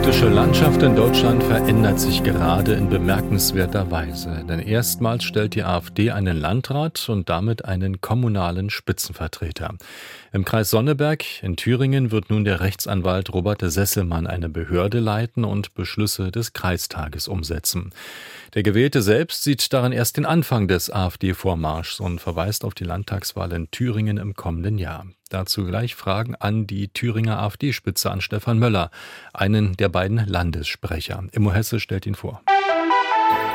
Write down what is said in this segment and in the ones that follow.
Die politische Landschaft in Deutschland verändert sich gerade in bemerkenswerter Weise. Denn erstmals stellt die AfD einen Landrat und damit einen kommunalen Spitzenvertreter. Im Kreis Sonneberg in Thüringen wird nun der Rechtsanwalt Robert Sesselmann eine Behörde leiten und Beschlüsse des Kreistages umsetzen. Der Gewählte selbst sieht darin erst den Anfang des AfD-Vormarschs und verweist auf die Landtagswahl in Thüringen im kommenden Jahr. Dazu gleich Fragen an die Thüringer AfD-Spitze an Stefan Möller, einen der beiden Landessprecher. Immo Hesse stellt ihn vor.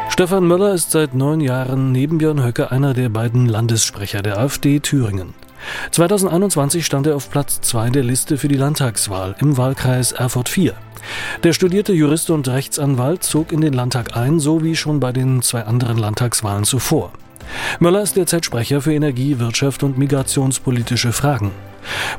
Stefan Möller ist seit neun Jahren neben Björn Höcke einer der beiden Landessprecher der AfD Thüringen. 2021 stand er auf Platz 2 der Liste für die Landtagswahl im Wahlkreis Erfurt 4. Der studierte Jurist und Rechtsanwalt zog in den Landtag ein, so wie schon bei den zwei anderen Landtagswahlen zuvor. Möller ist derzeit Sprecher für Energie, Wirtschaft und migrationspolitische Fragen.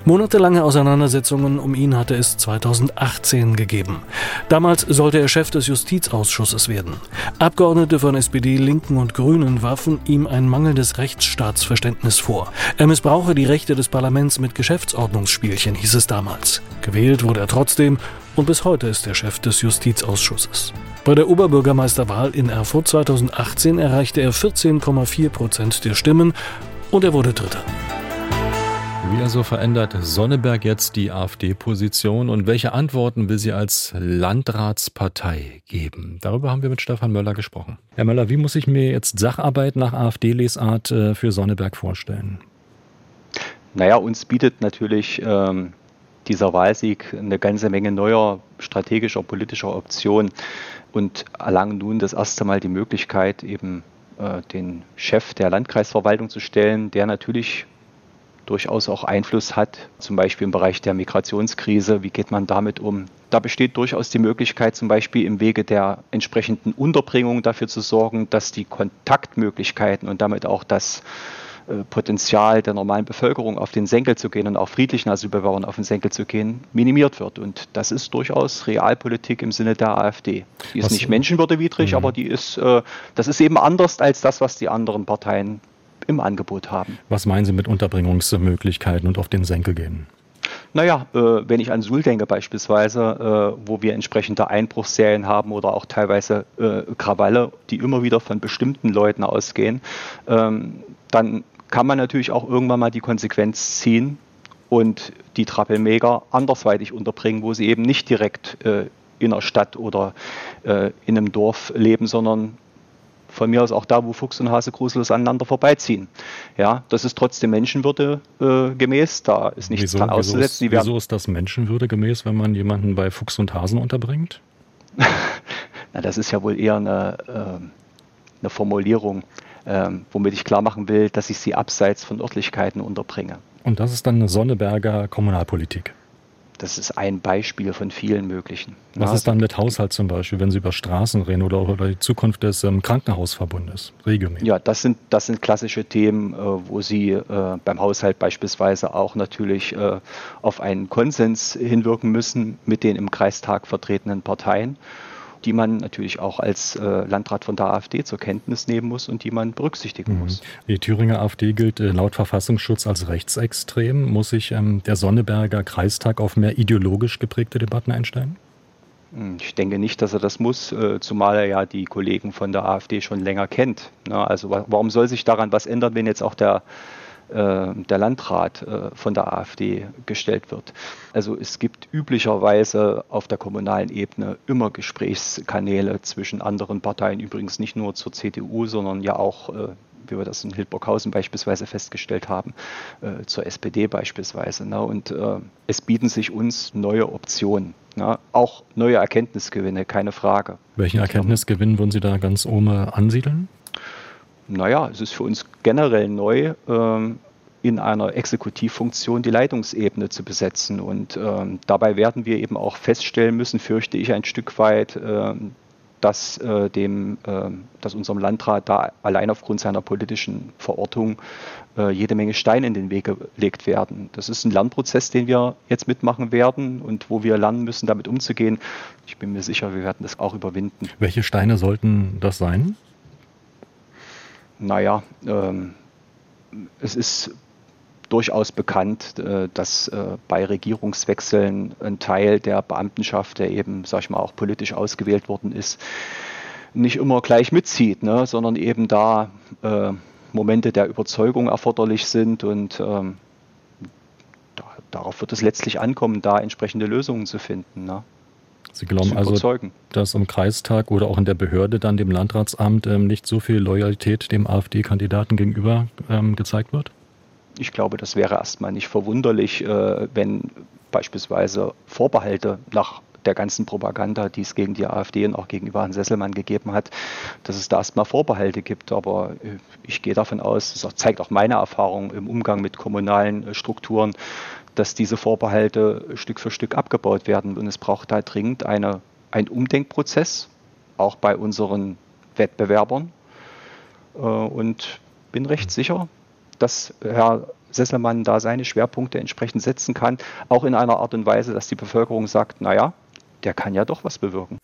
Monatelange Auseinandersetzungen um ihn hatte es 2018 gegeben. Damals sollte er Chef des Justizausschusses werden. Abgeordnete von SPD, Linken und Grünen warfen ihm ein mangelndes Rechtsstaatsverständnis vor. Er missbrauche die Rechte des Parlaments mit Geschäftsordnungsspielchen, hieß es damals. Gewählt wurde er trotzdem und bis heute ist er Chef des Justizausschusses. Bei der Oberbürgermeisterwahl in Erfurt 2018 erreichte er 14,4 Prozent der Stimmen und er wurde Dritter. Wie also verändert Sonneberg jetzt die AfD-Position und welche Antworten will sie als Landratspartei geben? Darüber haben wir mit Stefan Möller gesprochen. Herr Möller, wie muss ich mir jetzt Sacharbeit nach AfD-Lesart äh, für Sonneberg vorstellen? Naja, uns bietet natürlich ähm, dieser Wahlsieg eine ganze Menge neuer strategischer, politischer Optionen und erlangen nun das erste Mal die Möglichkeit, eben äh, den Chef der Landkreisverwaltung zu stellen, der natürlich durchaus auch Einfluss hat, zum Beispiel im Bereich der Migrationskrise. Wie geht man damit um? Da besteht durchaus die Möglichkeit, zum Beispiel im Wege der entsprechenden Unterbringung dafür zu sorgen, dass die Kontaktmöglichkeiten und damit auch das Potenzial der normalen Bevölkerung auf den Senkel zu gehen und auch friedlichen Asylbewerbern auf den Senkel zu gehen, minimiert wird. Und das ist durchaus Realpolitik im Sinne der AfD. Die ist was, nicht menschenwürdewidrig, mhm. aber die ist, äh, das ist eben anders als das, was die anderen Parteien im Angebot haben. Was meinen Sie mit Unterbringungsmöglichkeiten und auf den Senkel gehen? Naja, äh, wenn ich an Suhl denke beispielsweise, äh, wo wir entsprechende Einbruchsserien haben oder auch teilweise äh, Krawalle, die immer wieder von bestimmten Leuten ausgehen, ähm, dann kann man natürlich auch irgendwann mal die Konsequenz ziehen und die Trappelmäger andersweitig unterbringen, wo sie eben nicht direkt äh, in der Stadt oder äh, in einem Dorf leben, sondern von mir aus auch da, wo Fuchs und Hase grusellos aneinander vorbeiziehen. Ja, das ist trotzdem Menschenwürde äh, gemäß, da ist nichts wieso, dran auszusetzen. Wieso ist, wieso ist das Menschenwürde gemäß, wenn man jemanden bei Fuchs und Hasen unterbringt? Na, das ist ja wohl eher eine, äh, eine Formulierung, äh, womit ich klar machen will, dass ich sie abseits von Örtlichkeiten unterbringe. Und das ist dann eine Sonneberger Kommunalpolitik? Das ist ein Beispiel von vielen möglichen. Was ist dann mit Haushalt zum Beispiel, wenn Sie über Straßen reden oder über die Zukunft des ähm, Krankenhausverbundes, regelmäßig? Ja, das sind, das sind klassische Themen, äh, wo Sie äh, beim Haushalt beispielsweise auch natürlich äh, auf einen Konsens hinwirken müssen mit den im Kreistag vertretenen Parteien die man natürlich auch als äh, Landrat von der AfD zur Kenntnis nehmen muss und die man berücksichtigen mhm. muss. Die Thüringer AfD gilt äh, laut Verfassungsschutz als rechtsextrem. Muss sich ähm, der Sonneberger Kreistag auf mehr ideologisch geprägte Debatten einstellen? Hm, ich denke nicht, dass er das muss, äh, zumal er ja die Kollegen von der AfD schon länger kennt. Also warum soll sich daran was ändern, wenn jetzt auch der der Landrat äh, von der AfD gestellt wird. Also es gibt üblicherweise auf der kommunalen Ebene immer Gesprächskanäle zwischen anderen Parteien, übrigens nicht nur zur CDU, sondern ja auch äh, wie wir das in Hildburghausen beispielsweise festgestellt haben, äh, zur SPD beispielsweise. Ne? Und äh, es bieten sich uns neue Optionen, ne? auch neue Erkenntnisgewinne, keine Frage. Welchen Erkenntnisgewinn würden Sie da ganz oben ansiedeln? naja, es ist für uns generell neu, ähm, in einer Exekutivfunktion die Leitungsebene zu besetzen. Und ähm, dabei werden wir eben auch feststellen müssen, fürchte ich ein Stück weit, ähm, dass, äh, dem, äh, dass unserem Landrat da allein aufgrund seiner politischen Verortung äh, jede Menge Steine in den Weg gelegt werden. Das ist ein Lernprozess, den wir jetzt mitmachen werden und wo wir lernen müssen, damit umzugehen. Ich bin mir sicher, wir werden das auch überwinden. Welche Steine sollten das sein? naja, ähm, es ist durchaus bekannt, äh, dass äh, bei Regierungswechseln ein Teil der Beamtenschaft, der eben, sag ich mal, auch politisch ausgewählt worden ist, nicht immer gleich mitzieht, ne, sondern eben da äh, Momente der Überzeugung erforderlich sind und ähm, da, darauf wird es letztlich ankommen, da entsprechende Lösungen zu finden. Ne. Sie glauben also, dass im Kreistag oder auch in der Behörde dann dem Landratsamt ähm, nicht so viel Loyalität dem AfD-Kandidaten gegenüber ähm, gezeigt wird? Ich glaube, das wäre erstmal nicht verwunderlich, äh, wenn beispielsweise Vorbehalte nach der ganzen Propaganda, die es gegen die AfD und auch gegenüber Herrn Sesselmann gegeben hat, dass es da erstmal Vorbehalte gibt. Aber äh, ich gehe davon aus, das zeigt auch meine Erfahrung im Umgang mit kommunalen äh, Strukturen, dass diese Vorbehalte Stück für Stück abgebaut werden. Und es braucht da dringend eine, einen Umdenkprozess, auch bei unseren Wettbewerbern. Und bin recht sicher, dass Herr Sesselmann da seine Schwerpunkte entsprechend setzen kann, auch in einer Art und Weise, dass die Bevölkerung sagt, naja, der kann ja doch was bewirken.